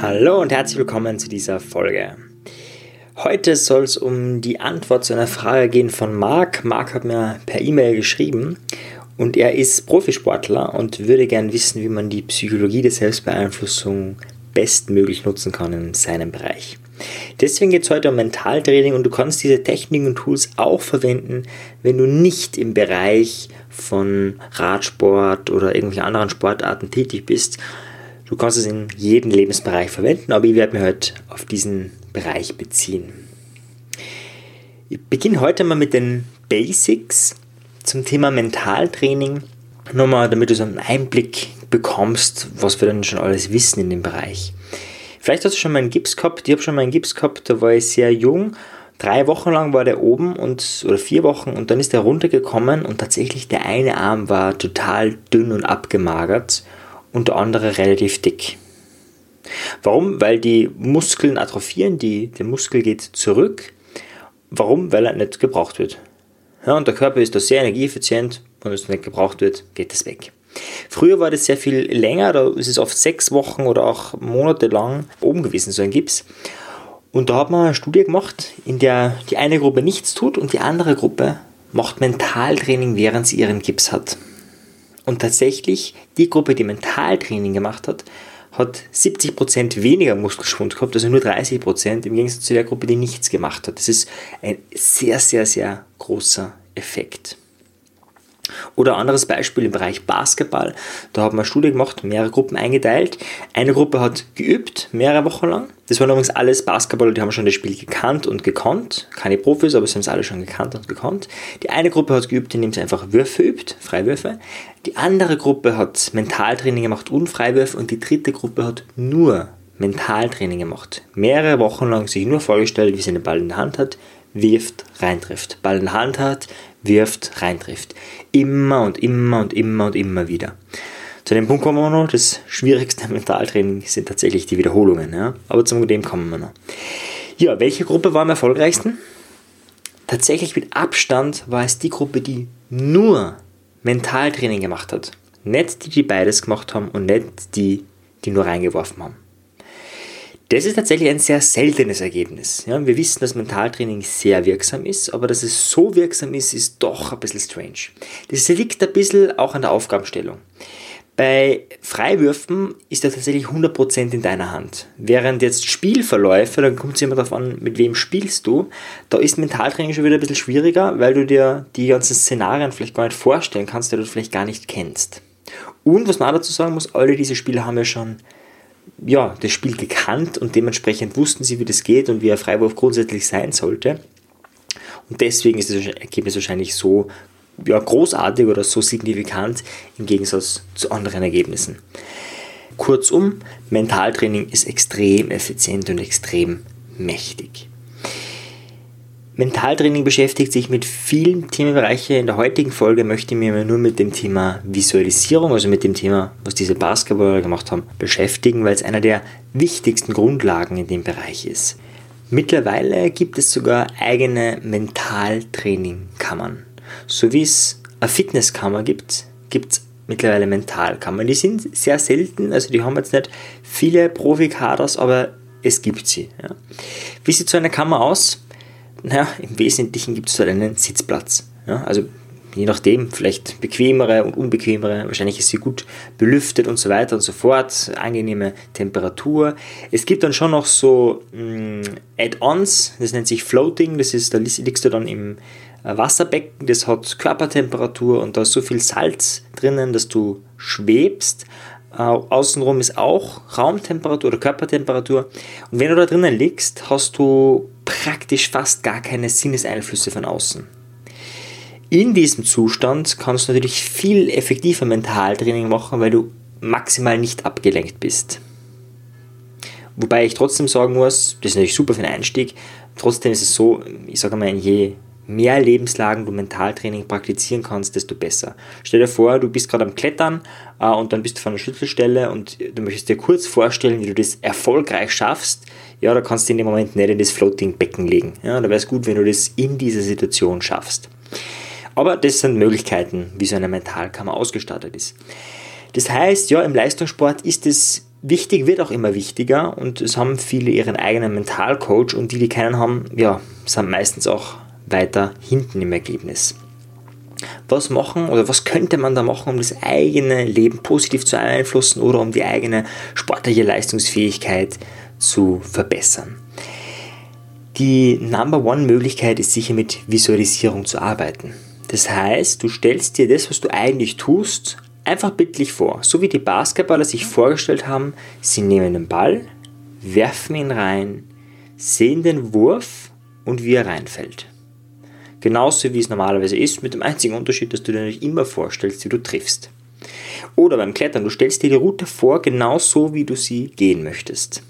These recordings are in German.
Hallo und herzlich willkommen zu dieser Folge. Heute soll es um die Antwort zu einer Frage gehen von Marc. Marc hat mir per E-Mail geschrieben und er ist Profisportler und würde gern wissen, wie man die Psychologie der Selbstbeeinflussung bestmöglich nutzen kann in seinem Bereich. Deswegen geht es heute um Mentaltraining und du kannst diese Techniken und Tools auch verwenden, wenn du nicht im Bereich von Radsport oder irgendwelchen anderen Sportarten tätig bist. Du kannst es in jedem Lebensbereich verwenden, aber ich werde mich heute auf diesen Bereich beziehen. Ich beginne heute mal mit den Basics zum Thema Mentaltraining. Nochmal, damit du so einen Einblick bekommst, was wir dann schon alles wissen in dem Bereich. Vielleicht hast du schon mal einen Gips gehabt. Ich habe schon mal einen Gips gehabt, da war ich sehr jung. Drei Wochen lang war der oben und oder vier Wochen und dann ist er runtergekommen und tatsächlich der eine Arm war total dünn und abgemagert und der andere relativ dick. Warum? Weil die Muskeln atrophieren, die, der Muskel geht zurück. Warum? Weil er nicht gebraucht wird. Ja, und der Körper ist da sehr energieeffizient wenn es nicht gebraucht wird, geht es weg. Früher war das sehr viel länger, da ist es oft sechs Wochen oder auch Monate lang oben gewesen, so ein Gips. Und da hat man eine Studie gemacht, in der die eine Gruppe nichts tut und die andere Gruppe macht Mentaltraining, während sie ihren Gips hat. Und tatsächlich, die Gruppe, die Mentaltraining gemacht hat, hat 70% weniger Muskelschwund gehabt, also nur 30% im Gegensatz zu der Gruppe, die nichts gemacht hat. Das ist ein sehr, sehr, sehr großer Effekt. Oder anderes Beispiel im Bereich Basketball. Da haben wir eine Studie gemacht, mehrere Gruppen eingeteilt. Eine Gruppe hat geübt, mehrere Wochen lang. Das waren übrigens alles Basketballer, die haben schon das Spiel gekannt und gekonnt. Keine Profis, aber sie haben es alle schon gekannt und gekonnt. Die eine Gruppe hat geübt, indem sie einfach Würfe übt, Freiwürfe. Die andere Gruppe hat Mentaltraining gemacht und Freiwürfe. Und die dritte Gruppe hat nur Mentaltraining gemacht. Mehrere Wochen lang sich nur vorgestellt, wie sie den Ball in der Hand hat, wirft, reintrifft. Ball in der Hand hat, wirft, reintrifft. Immer und immer und immer und immer wieder. Zu dem Punkt kommen wir noch. Das schwierigste Mentaltraining sind tatsächlich die Wiederholungen. Ja? Aber zum dem kommen wir noch. Ja, welche Gruppe war am erfolgreichsten? Tatsächlich mit Abstand war es die Gruppe, die nur Mentaltraining gemacht hat. Nicht die, die beides gemacht haben und nicht die, die nur reingeworfen haben. Das ist tatsächlich ein sehr seltenes Ergebnis. Ja, wir wissen, dass Mentaltraining sehr wirksam ist, aber dass es so wirksam ist, ist doch ein bisschen strange. Das liegt ein bisschen auch an der Aufgabenstellung. Bei Freiwürfen ist er tatsächlich 100% in deiner Hand. Während jetzt Spielverläufe, dann kommt es immer darauf an, mit wem spielst du, da ist Mentaltraining schon wieder ein bisschen schwieriger, weil du dir die ganzen Szenarien vielleicht gar nicht vorstellen kannst, die du vielleicht gar nicht kennst. Und was man auch dazu sagen muss, alle diese Spiele haben ja schon ja, das Spiel gekannt und dementsprechend wussten sie, wie das geht und wie ein Freiwurf grundsätzlich sein sollte. Und deswegen ist das Ergebnis wahrscheinlich so ja, großartig oder so signifikant im Gegensatz zu anderen Ergebnissen. Kurzum, Mentaltraining ist extrem effizient und extrem mächtig. Mentaltraining beschäftigt sich mit vielen Themenbereichen. In der heutigen Folge möchte ich mich nur mit dem Thema Visualisierung, also mit dem Thema, was diese Basketballer gemacht haben, beschäftigen, weil es einer der wichtigsten Grundlagen in dem Bereich ist. Mittlerweile gibt es sogar eigene Mentaltrainingkammern. So wie es eine Fitnesskammer gibt, gibt es mittlerweile Mentalkammern. Die sind sehr selten, also die haben jetzt nicht viele Profikaders, aber es gibt sie. Ja. Wie sieht so eine Kammer aus? Naja, im Wesentlichen gibt es halt einen Sitzplatz. Ja, also je nachdem, vielleicht bequemere und unbequemere, wahrscheinlich ist sie gut belüftet und so weiter und so fort, angenehme Temperatur. Es gibt dann schon noch so mm, Add-ons, das nennt sich Floating, das ist, da liegst du dann im äh, Wasserbecken, das hat Körpertemperatur und da ist so viel Salz drinnen, dass du schwebst. Äh, außenrum ist auch Raumtemperatur oder Körpertemperatur. Und wenn du da drinnen liegst, hast du praktisch fast gar keine Sinneseinflüsse von außen. In diesem Zustand kannst du natürlich viel effektiver Mentaltraining machen, weil du maximal nicht abgelenkt bist. Wobei ich trotzdem sagen muss, das ist natürlich super für den Einstieg, trotzdem ist es so, ich sage mal, je mehr Lebenslagen du Mentaltraining praktizieren kannst, desto besser. Stell dir vor, du bist gerade am Klettern äh, und dann bist du vor einer Schlüsselstelle und du möchtest dir kurz vorstellen, wie du das erfolgreich schaffst. Ja, da kannst du in dem Moment nicht in das Floating-Becken legen. Ja, da wäre es gut, wenn du das in dieser Situation schaffst. Aber das sind Möglichkeiten, wie so eine Mentalkammer ausgestattet ist. Das heißt, ja, im Leistungssport ist es wichtig, wird auch immer wichtiger und es haben viele ihren eigenen Mentalcoach und die, die keinen haben, ja, sind meistens auch weiter hinten im Ergebnis. Was machen oder was könnte man da machen, um das eigene Leben positiv zu beeinflussen oder um die eigene sportliche Leistungsfähigkeit zu verbessern? Die Number One Möglichkeit ist sicher mit Visualisierung zu arbeiten. Das heißt, du stellst dir das, was du eigentlich tust, einfach bildlich vor. So wie die Basketballer sich vorgestellt haben, sie nehmen den Ball, werfen ihn rein, sehen den Wurf und wie er reinfällt. Genauso wie es normalerweise ist, mit dem einzigen Unterschied, dass du dir nicht immer vorstellst, wie du triffst. Oder beim Klettern, du stellst dir die Route vor, genauso wie du sie gehen möchtest.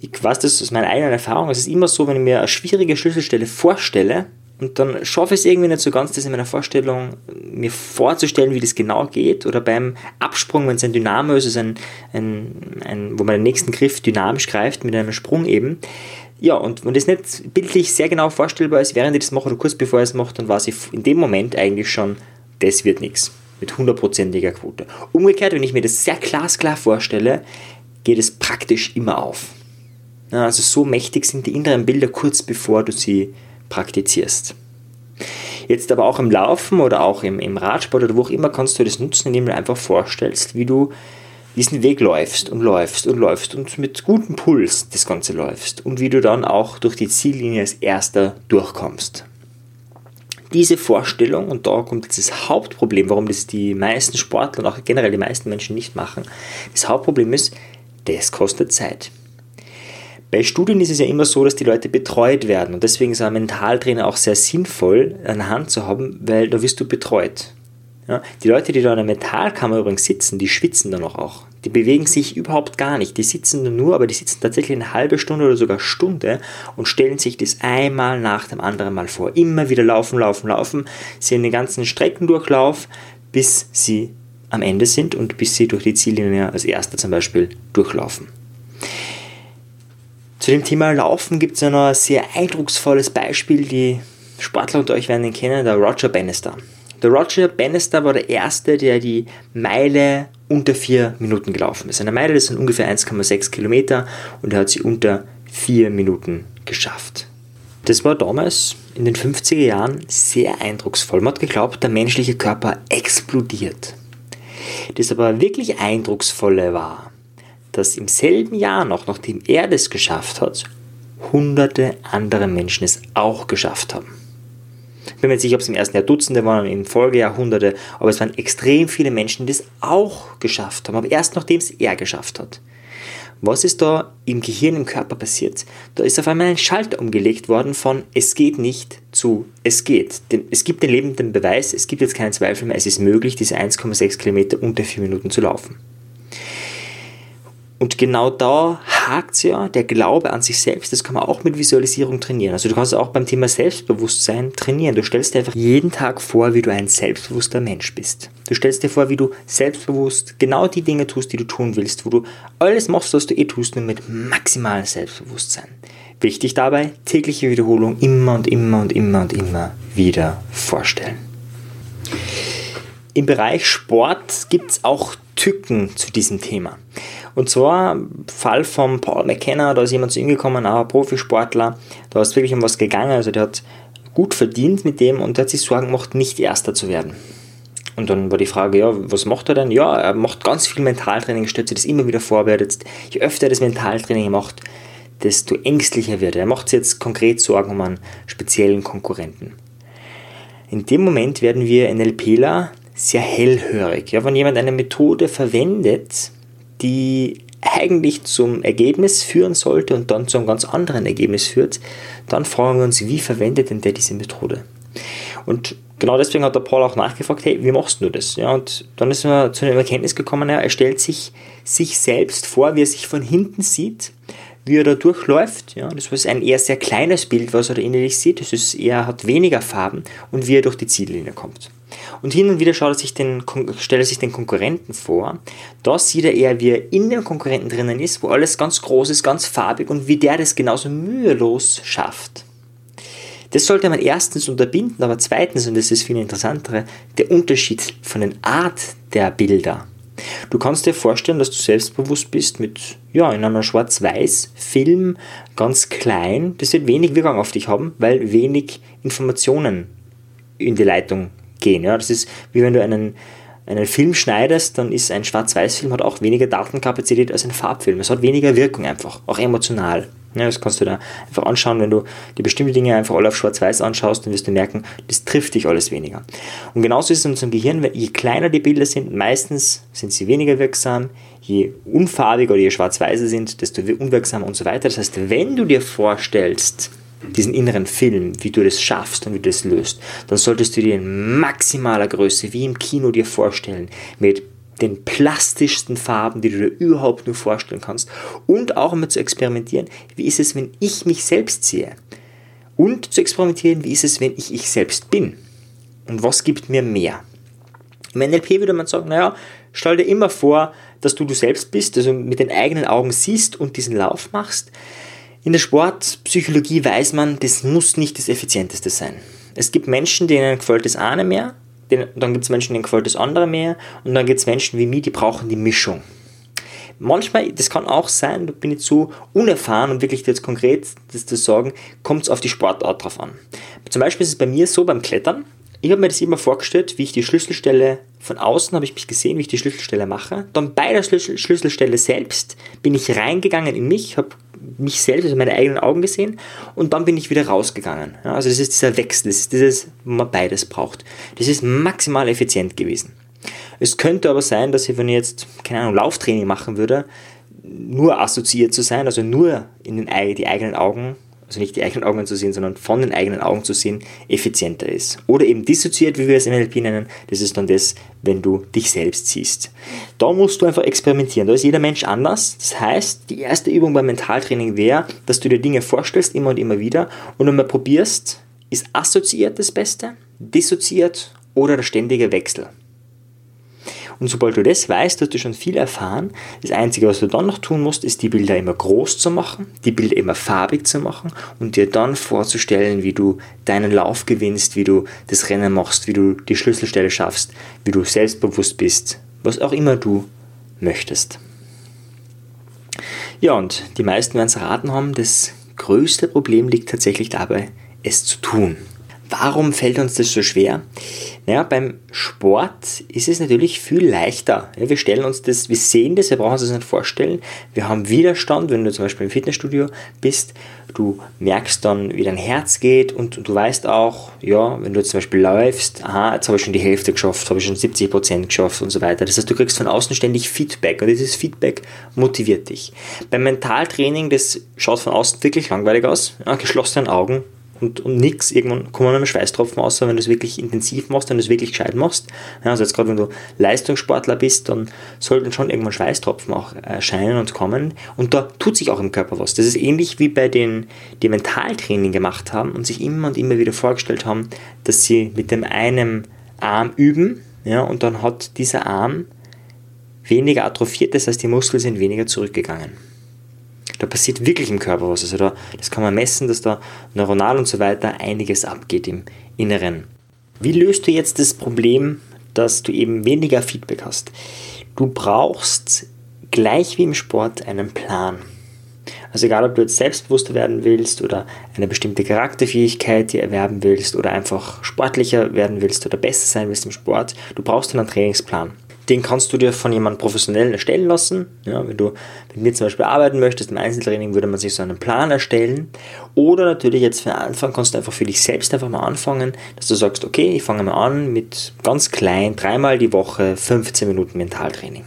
Ich weiß das aus meiner eigenen Erfahrung. Es ist immer so, wenn ich mir eine schwierige Schlüsselstelle vorstelle und dann schaffe ich es irgendwie nicht so ganz, das in meiner Vorstellung mir vorzustellen, wie das genau geht. Oder beim Absprung, wenn es ein Dynamo ist, also ein, ein, ein, wo man den nächsten Griff dynamisch greift mit einem Sprung eben, ja, und wenn das nicht bildlich sehr genau vorstellbar ist, während ich das mache oder kurz bevor ich es mache, dann weiß ich in dem Moment eigentlich schon, das wird nichts. Mit hundertprozentiger Quote. Umgekehrt, wenn ich mir das sehr glasklar vorstelle, geht es praktisch immer auf. Also so mächtig sind die inneren Bilder kurz bevor du sie praktizierst. Jetzt aber auch im Laufen oder auch im, im Radsport oder wo auch immer kannst du das nutzen, indem du einfach vorstellst, wie du diesen Weg läufst und läufst und läufst und mit gutem Puls das Ganze läufst und wie du dann auch durch die Ziellinie als erster durchkommst. Diese Vorstellung, und da kommt jetzt das Hauptproblem, warum das die meisten Sportler und auch generell die meisten Menschen nicht machen, das Hauptproblem ist, das kostet Zeit. Bei Studien ist es ja immer so, dass die Leute betreut werden und deswegen ist ein Mentaltrainer auch sehr sinnvoll der Hand zu haben, weil da wirst du betreut. Ja, die Leute, die da in der Metallkammer übrigens sitzen, die schwitzen dann auch. Die bewegen sich überhaupt gar nicht. Die sitzen nur, aber die sitzen tatsächlich eine halbe Stunde oder sogar Stunde und stellen sich das einmal nach dem anderen Mal vor. Immer wieder laufen, laufen, laufen. Sie den ganzen Streckendurchlauf, bis sie am Ende sind und bis sie durch die Ziellinie als Erster zum Beispiel durchlaufen. Zu dem Thema Laufen gibt es ja noch ein sehr eindrucksvolles Beispiel. Die Sportler unter euch werden ihn kennen, der Roger Bannister. Der Roger Bannister war der Erste, der die Meile unter vier Minuten gelaufen ist. Eine Meile, das sind ungefähr 1,6 Kilometer und er hat sie unter vier Minuten geschafft. Das war damals in den 50er Jahren sehr eindrucksvoll. Man hat geglaubt, der menschliche Körper explodiert. Das aber wirklich Eindrucksvolle war, dass im selben Jahr noch, nachdem er das geschafft hat, hunderte andere Menschen es auch geschafft haben. Ich bin mir sicher, ob es im ersten Jahr Dutzende waren, im Folgejahrhunderte, aber es waren extrem viele Menschen, die es auch geschafft haben, aber erst nachdem es er geschafft hat. Was ist da im Gehirn, im Körper passiert? Da ist auf einmal ein Schalter umgelegt worden von es geht nicht zu es geht. Denn es gibt den lebenden Beweis, es gibt jetzt keinen Zweifel mehr, es ist möglich, diese 1,6 Kilometer unter 4 Minuten zu laufen. Und genau da hakt es ja, der Glaube an sich selbst, das kann man auch mit Visualisierung trainieren. Also du kannst auch beim Thema Selbstbewusstsein trainieren. Du stellst dir einfach jeden Tag vor, wie du ein selbstbewusster Mensch bist. Du stellst dir vor, wie du selbstbewusst genau die Dinge tust, die du tun willst, wo du alles machst, was du eh tust, nur mit maximalem Selbstbewusstsein. Wichtig dabei, tägliche Wiederholung immer und immer und immer und immer wieder vorstellen. Im Bereich Sport gibt es auch Tücken zu diesem Thema. Und zwar Fall von Paul McKenna, da ist jemand zu ihm gekommen, ein Profisportler, da ist wirklich um was gegangen, also der hat gut verdient mit dem und der hat sich Sorgen gemacht, nicht Erster zu werden. Und dann war die Frage, ja, was macht er denn? Ja, er macht ganz viel Mentaltraining, stellt sich das immer wieder vorbereitet. Je öfter er das Mentaltraining macht, desto ängstlicher wird er. Er macht sich jetzt konkret Sorgen um einen speziellen Konkurrenten. In dem Moment werden wir NLPler sehr hellhörig. Ja, wenn jemand eine Methode verwendet, die eigentlich zum Ergebnis führen sollte und dann zu einem ganz anderen Ergebnis führt, dann fragen wir uns, wie verwendet denn der diese Methode? Und genau deswegen hat der Paul auch nachgefragt, hey, wie machst du das? Ja, und dann ist er zu einer Erkenntnis gekommen, er stellt sich sich selbst vor, wie er sich von hinten sieht, wie er da durchläuft. Ja, das ist ein eher sehr kleines Bild, was er da innerlich sieht. Das ist eher, hat weniger Farben und wie er durch die Ziellinie kommt. Und hin und wieder schaut er sich den, stellt er sich den Konkurrenten vor. Da sieht er eher, wie er in dem Konkurrenten drinnen ist, wo alles ganz groß ist, ganz farbig und wie der das genauso mühelos schafft. Das sollte man erstens unterbinden, aber zweitens, und das ist viel interessantere, der Unterschied von der Art der Bilder Du kannst dir vorstellen, dass du selbstbewusst bist mit, ja, in einer Schwarz-Weiß-Film, ganz klein. Das wird wenig Wirkung auf dich haben, weil wenig Informationen in die Leitung gehen. Ja, das ist wie wenn du einen, einen Film schneidest, dann ist ein Schwarz-Weiß-Film hat auch weniger Datenkapazität als ein Farbfilm. Es hat weniger Wirkung einfach, auch emotional. Ja, das kannst du da einfach anschauen, wenn du die bestimmten Dinge einfach alle auf Schwarz-Weiß anschaust, dann wirst du merken, das trifft dich alles weniger. Und genauso ist es in unserem Gehirn, je kleiner die Bilder sind, meistens sind sie weniger wirksam, je unfarbiger oder je schwarz-weißer sind, desto unwirksamer und so weiter. Das heißt, wenn du dir vorstellst, diesen inneren Film, wie du das schaffst und wie du das löst, dann solltest du dir in maximaler Größe, wie im Kino dir vorstellen, mit den plastischsten Farben, die du dir überhaupt nur vorstellen kannst. Und auch einmal zu experimentieren, wie ist es, wenn ich mich selbst sehe? Und zu experimentieren, wie ist es, wenn ich ich selbst bin? Und was gibt mir mehr? Im NLP würde man sagen, naja, stell dir immer vor, dass du du selbst bist, also mit den eigenen Augen siehst und diesen Lauf machst. In der Sportpsychologie weiß man, das muss nicht das Effizienteste sein. Es gibt Menschen, denen gefällt das eine mehr, dann gibt es Menschen, denen gefällt das andere mehr und dann gibt es Menschen wie mich, die brauchen die Mischung. Manchmal, das kann auch sein, da bin ich zu unerfahren, um wirklich jetzt konkret das zu sagen, kommt es auf die Sportart drauf an. Zum Beispiel ist es bei mir so beim Klettern, ich habe mir das immer vorgestellt, wie ich die Schlüsselstelle von außen habe ich mich gesehen, wie ich die Schlüsselstelle mache. Dann bei der Schlüsselstelle selbst bin ich reingegangen in mich, habe mich selbst, also meine eigenen Augen gesehen und dann bin ich wieder rausgegangen. Ja, also das ist dieser Wechsel, das ist dieses, wo man beides braucht. Das ist maximal effizient gewesen. Es könnte aber sein, dass ich, wenn ich jetzt, keine Ahnung, Lauftraining machen würde, nur assoziiert zu sein, also nur in den, die eigenen Augen also nicht die eigenen Augen zu sehen, sondern von den eigenen Augen zu sehen, effizienter ist. Oder eben dissoziiert, wie wir es im NLP nennen, das ist dann das, wenn du dich selbst siehst. Da musst du einfach experimentieren. Da ist jeder Mensch anders. Das heißt, die erste Übung beim Mentaltraining wäre, dass du dir Dinge vorstellst, immer und immer wieder, und du mal probierst, ist assoziiert das Beste, dissoziiert oder der ständige Wechsel. Und sobald du das weißt, hast du schon viel erfahren. Das Einzige, was du dann noch tun musst, ist die Bilder immer groß zu machen, die Bilder immer farbig zu machen und dir dann vorzustellen, wie du deinen Lauf gewinnst, wie du das Rennen machst, wie du die Schlüsselstelle schaffst, wie du selbstbewusst bist, was auch immer du möchtest. Ja, und die meisten werden es erraten haben, das größte Problem liegt tatsächlich dabei, es zu tun. Warum fällt uns das so schwer? Naja, beim Sport ist es natürlich viel leichter. Ja, wir stellen uns das, wir sehen das, wir brauchen uns das nicht vorstellen. Wir haben Widerstand, wenn du zum Beispiel im Fitnessstudio bist, du merkst dann, wie dein Herz geht und du weißt auch, ja, wenn du zum Beispiel läufst, aha, jetzt habe ich schon die Hälfte geschafft, habe ich schon 70% geschafft und so weiter. Das heißt, du kriegst von außen ständig Feedback und dieses Feedback motiviert dich. Beim Mentaltraining, das schaut von außen wirklich langweilig aus, ja, geschlossenen Augen, und, und nichts. Irgendwann kommen dann Schweißtropfen raus, wenn du es wirklich intensiv machst, wenn du es wirklich gescheit machst. Ja, also jetzt gerade wenn du Leistungssportler bist, dann sollten schon irgendwann Schweißtropfen auch erscheinen und kommen. Und da tut sich auch im Körper was. Das ist ähnlich wie bei denen, die Mentaltraining gemacht haben und sich immer und immer wieder vorgestellt haben, dass sie mit dem einen Arm üben, ja, und dann hat dieser Arm weniger atrophiert, das heißt die Muskeln sind weniger zurückgegangen da passiert wirklich im Körper was. Also da, das kann man messen, dass da neuronal und so weiter einiges abgeht im Inneren. Wie löst du jetzt das Problem, dass du eben weniger Feedback hast? Du brauchst gleich wie im Sport einen Plan. Also egal, ob du jetzt selbstbewusster werden willst oder eine bestimmte Charakterfähigkeit dir erwerben willst oder einfach sportlicher werden willst oder besser sein willst im Sport, du brauchst einen Trainingsplan. Den kannst du dir von jemandem professionell erstellen lassen. Ja, wenn du mit mir zum Beispiel arbeiten möchtest im Einzeltraining, würde man sich so einen Plan erstellen. Oder natürlich jetzt für Anfang kannst du einfach für dich selbst einfach mal anfangen, dass du sagst, okay, ich fange mal an mit ganz klein, dreimal die Woche 15 Minuten Mentaltraining.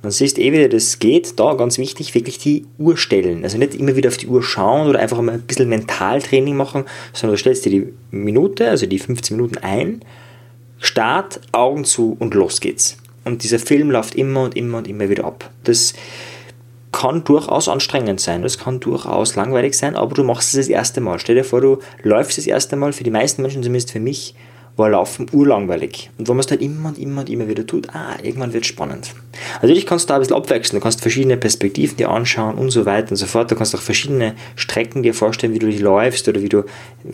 Und dann siehst du eh, wie das geht. Da ganz wichtig, wirklich die Uhr stellen. Also nicht immer wieder auf die Uhr schauen oder einfach mal ein bisschen Mentaltraining machen, sondern du stellst dir die Minute, also die 15 Minuten ein, Start, Augen zu und los geht's. Und dieser Film läuft immer und immer und immer wieder ab. Das kann durchaus anstrengend sein, das kann durchaus langweilig sein, aber du machst es das erste Mal. Stell dir vor, du läufst das erste Mal, für die meisten Menschen, zumindest für mich, war Laufen urlangweilig. Und wenn man es dann immer und immer und immer wieder tut, ah, irgendwann wird es spannend. Natürlich kannst du da ein bisschen abwechseln, du kannst verschiedene Perspektiven dir anschauen und so weiter und so fort. Du kannst auch verschiedene Strecken dir vorstellen, wie du die läufst oder wie du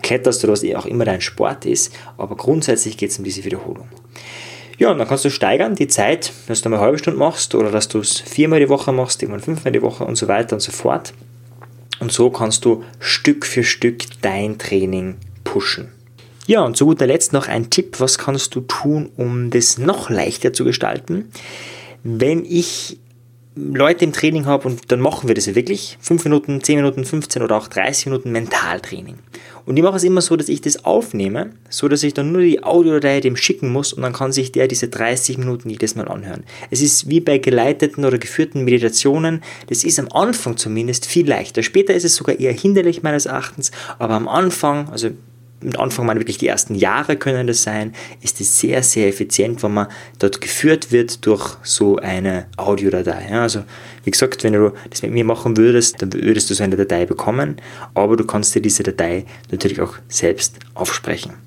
kletterst oder was auch immer dein Sport ist, aber grundsätzlich geht es um diese Wiederholung. Ja, und dann kannst du steigern die Zeit, dass du mal eine halbe Stunde machst oder dass du es viermal die Woche machst, irgendwann fünfmal die Woche und so weiter und so fort. Und so kannst du Stück für Stück dein Training pushen. Ja, und zu guter Letzt noch ein Tipp, was kannst du tun, um das noch leichter zu gestalten? Wenn ich Leute im Training habe und dann machen wir das ja wirklich. 5 Minuten, 10 Minuten, 15 oder auch 30 Minuten Mentaltraining. Und ich mache es immer so, dass ich das aufnehme, so dass ich dann nur die Audiodatei dem schicken muss und dann kann sich der diese 30 Minuten jedes Mal anhören. Es ist wie bei geleiteten oder geführten Meditationen, das ist am Anfang zumindest viel leichter. Später ist es sogar eher hinderlich meines Erachtens, aber am Anfang, also mit Anfang mal wirklich die ersten Jahre können das sein, ist es sehr, sehr effizient, wenn man dort geführt wird durch so eine Audiodatei. Ja, also wie gesagt, wenn du das mit mir machen würdest, dann würdest du so eine Datei bekommen, aber du kannst dir diese Datei natürlich auch selbst aufsprechen.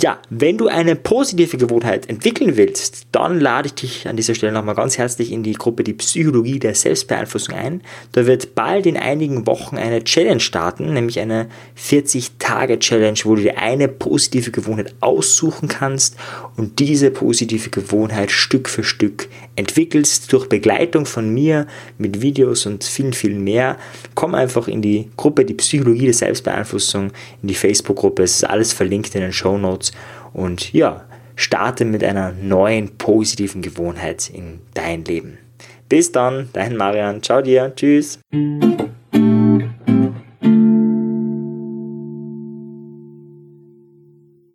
Ja, wenn du eine positive Gewohnheit entwickeln willst, dann lade ich dich an dieser Stelle nochmal ganz herzlich in die Gruppe Die Psychologie der Selbstbeeinflussung ein. Da wird bald in einigen Wochen eine Challenge starten, nämlich eine 40-Tage-Challenge, wo du dir eine positive Gewohnheit aussuchen kannst und diese positive Gewohnheit Stück für Stück entwickelst durch Begleitung von mir mit Videos und vielen, vielen mehr. Komm einfach in die Gruppe Die Psychologie der Selbstbeeinflussung, in die Facebook-Gruppe. Es ist alles verlinkt in den Show Notes und ja, starte mit einer neuen positiven Gewohnheit in dein Leben. Bis dann, dein Marian. Ciao dir. Tschüss.